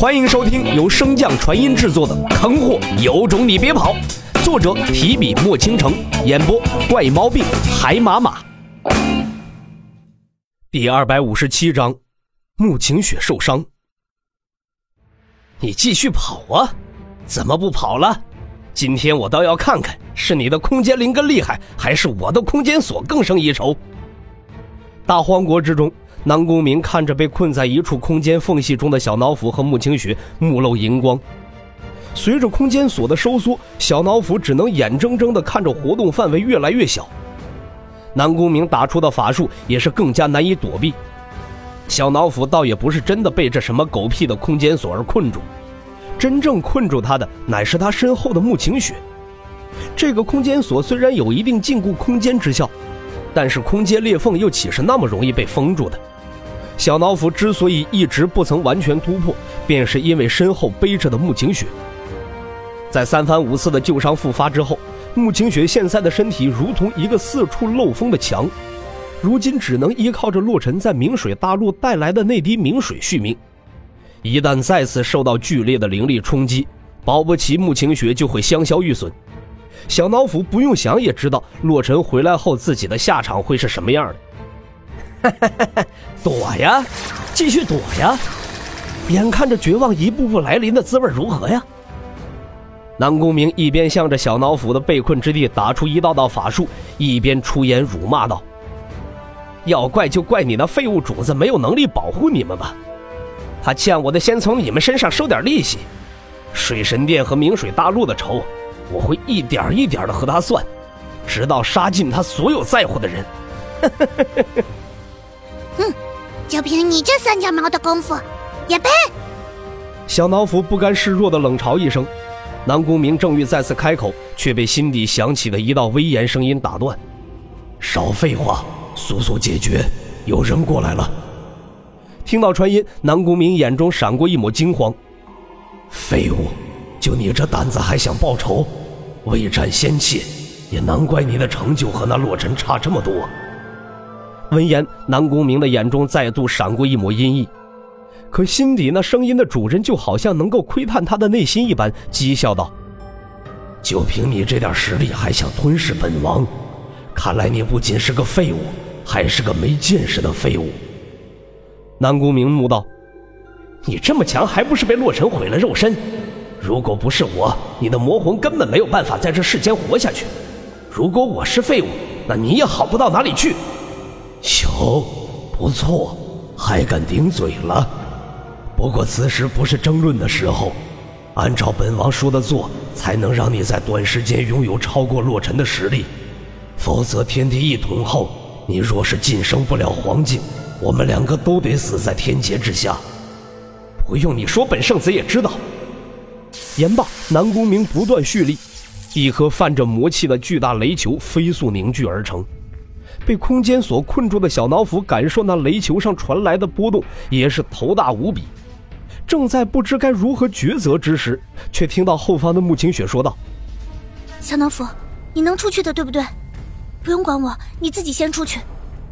欢迎收听由升降传音制作的《坑货有种你别跑》，作者提笔墨倾城，演播怪猫病海马马。第二百五十七章，穆晴雪受伤。你继续跑啊！怎么不跑了？今天我倒要看看，是你的空间灵根厉害，还是我的空间锁更胜一筹。大荒国之中。南宫明看着被困在一处空间缝隙中的小脑斧和穆清雪，目露银光。随着空间锁的收缩，小脑斧只能眼睁睁地看着活动范围越来越小。南宫明打出的法术也是更加难以躲避。小脑斧倒也不是真的被这什么狗屁的空间锁而困住，真正困住他的乃是他身后的穆清雪。这个空间锁虽然有一定禁锢空间之效，但是空间裂缝又岂是那么容易被封住的？小脑斧之所以一直不曾完全突破，便是因为身后背着的穆晴雪。在三番五次的旧伤复发之后，穆晴雪现在的身体如同一个四处漏风的墙，如今只能依靠着洛尘在明水大陆带来的那滴明水续命。一旦再次受到剧烈的灵力冲击，保不齐穆晴雪就会香消玉损。小脑斧不用想也知道，洛尘回来后自己的下场会是什么样的。躲呀，继续躲呀！眼看着绝望一步步来临的滋味如何呀？南宫明一边向着小脑斧的被困之地打出一道道法术，一边出言辱骂道：“要怪就怪你那废物主子没有能力保护你们吧！他欠我的，先从你们身上收点利息。水神殿和明水大陆的仇，我会一点一点的和他算，直到杀尽他所有在乎的人。”就凭你这三脚猫的功夫，也配？小脑斧不甘示弱的冷嘲一声。南宫明正欲再次开口，却被心底响起的一道威严声音打断：“少废话，速速解决！有人过来了。”听到传音，南宫明眼中闪过一抹惊慌：“废物，就你这胆子还想报仇？未战先怯，也难怪你的成就和那洛尘差这么多。”闻言，南宫明的眼中再度闪过一抹阴翳，可心底那声音的主人就好像能够窥探他的内心一般，讥笑道：“就凭你这点实力，还想吞噬本王？看来你不仅是个废物，还是个没见识的废物。”南宫明怒道：“你这么强，还不是被洛尘毁了肉身？如果不是我，你的魔魂根本没有办法在这世间活下去。如果我是废物，那你也好不到哪里去。”哟，不错，还敢顶嘴了。不过此时不是争论的时候，按照本王说的做，才能让你在短时间拥有超过洛尘的实力。否则天地一统后，你若是晋升不了黄境，我们两个都得死在天劫之下。不用你说，本圣子也知道。言罢，南宫明不断蓄力，一颗泛着魔气的巨大雷球飞速凝聚而成。被空间所困住的小脑斧感受那雷球上传来的波动，也是头大无比。正在不知该如何抉择之时，却听到后方的穆晴雪说道：“小脑斧，你能出去的，对不对？不用管我，你自己先出去，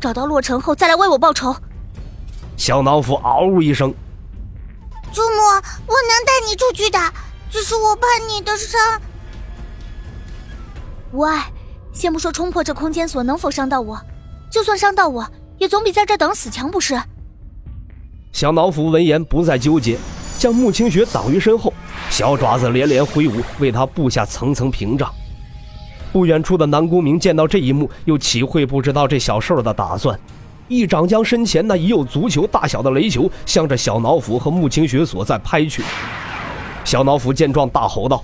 找到洛城后再来为我报仇。”小脑斧嗷呜一声：“祖母，我能带你出去的，只是我怕你的伤。”无碍。先不说冲破这空间锁能否伤到我，就算伤到我，也总比在这等死强，不是？小脑斧闻言不再纠结，将穆清雪挡于身后，小爪子连连挥舞，为他布下层层屏障。不远处的南宫明见到这一幕，又岂会不知道这小兽的打算？一掌将身前那已有足球大小的雷球向着小脑斧和穆清雪所在拍去。小脑斧见状，大吼道：“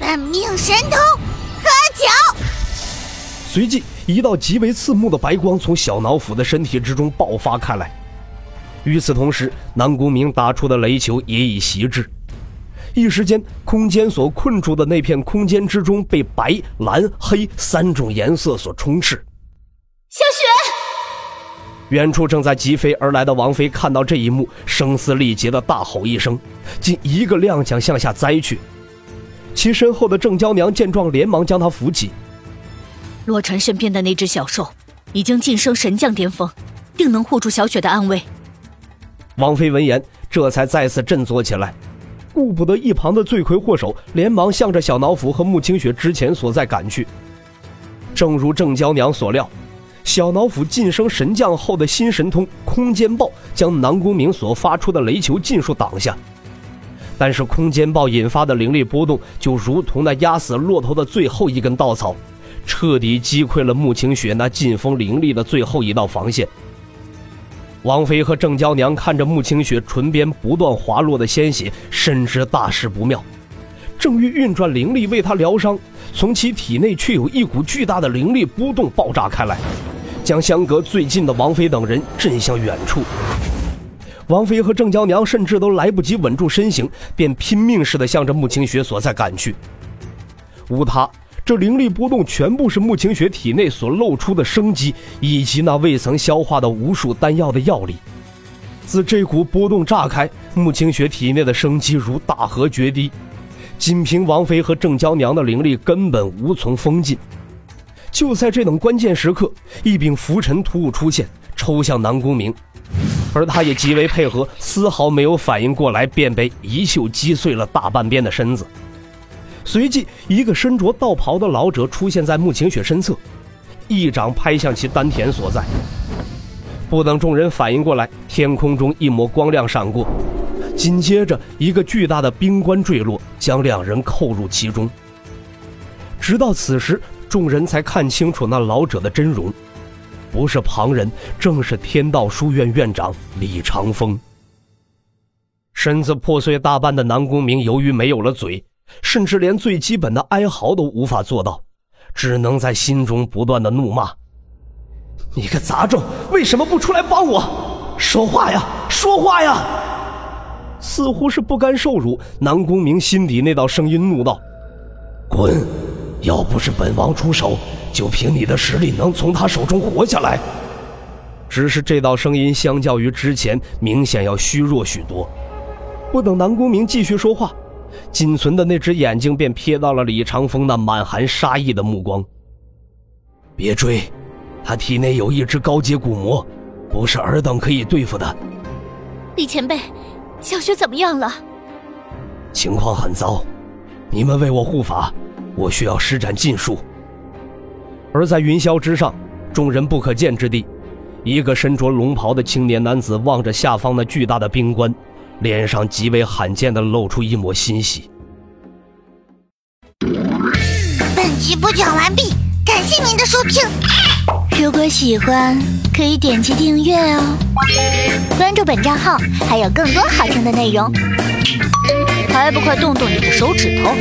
本命神通！”随即，一道极为刺目的白光从小脑斧的身体之中爆发开来。与此同时，南宫明打出的雷球也已袭至。一时间，空间所困住的那片空间之中被白、蓝、黑三种颜色所充斥。小雪，远处正在疾飞而来的王妃看到这一幕，声嘶力竭的大吼一声，竟一个踉跄向下栽去。其身后的郑娇娘见状，连忙将她扶起。洛尘身边的那只小兽已经晋升神将巅峰，定能护住小雪的安危。王妃闻言，这才再次振作起来。顾不得一旁的罪魁祸首，连忙向着小脑斧和穆清雪之前所在赶去。正如郑娇娘所料，小脑斧晋升神将后的新神通空间爆将南宫明所发出的雷球尽数挡下，但是空间爆引发的灵力波动就如同那压死骆驼的最后一根稻草，彻底击溃了穆清雪那劲风凌厉的最后一道防线。王妃和郑娇娘看着穆清雪唇边不断滑落的鲜血，深知大事不妙，正欲运转灵力为她疗伤，从其体内却有一股巨大的灵力波动爆炸开来，将相隔最近的王妃等人震向远处。王妃和郑娇娘甚至都来不及稳住身形，便拼命似的向着穆清雪所在赶去。无他。这灵力波动全部是穆清雪体内所露出的生机，以及那未曾消化的无数丹药的药力。自这股波动炸开，穆清雪体内的生机如大河决堤，仅凭王妃和郑娇娘的灵力根本无从封禁。就在这等关键时刻，一柄拂尘突兀出现，抽向南宫明，而他也极为配合，丝毫没有反应过来，便被一袖击碎了大半边的身子。随即，一个身着道袍的老者出现在穆晴雪身侧，一掌拍向其丹田所在。不等众人反应过来，天空中一抹光亮闪过，紧接着一个巨大的冰棺坠落，将两人扣入其中。直到此时，众人才看清楚那老者的真容，不是旁人，正是天道书院院长李长风。身子破碎大半的南宫明，由于没有了嘴。甚至连最基本的哀嚎都无法做到，只能在心中不断的怒骂：“你个杂种，为什么不出来帮我？说话呀，说话呀！”似乎是不甘受辱，南宫明心底那道声音怒道：“滚！要不是本王出手，就凭你的实力能从他手中活下来？”只是这道声音相较于之前，明显要虚弱许多。不等南宫明继续说话。仅存的那只眼睛便瞥到了李长风那满含杀意的目光。别追，他体内有一只高阶古魔，不是尔等可以对付的。李前辈，小雪怎么样了？情况很糟，你们为我护法，我需要施展禁术。而在云霄之上，众人不可见之地，一个身着龙袍的青年男子望着下方那巨大的冰棺。脸上极为罕见的露出一抹欣喜。本集播讲完毕，感谢您的收听。如果喜欢，可以点击订阅哦，关注本账号还有更多好听的内容。还不快动动你的手指头！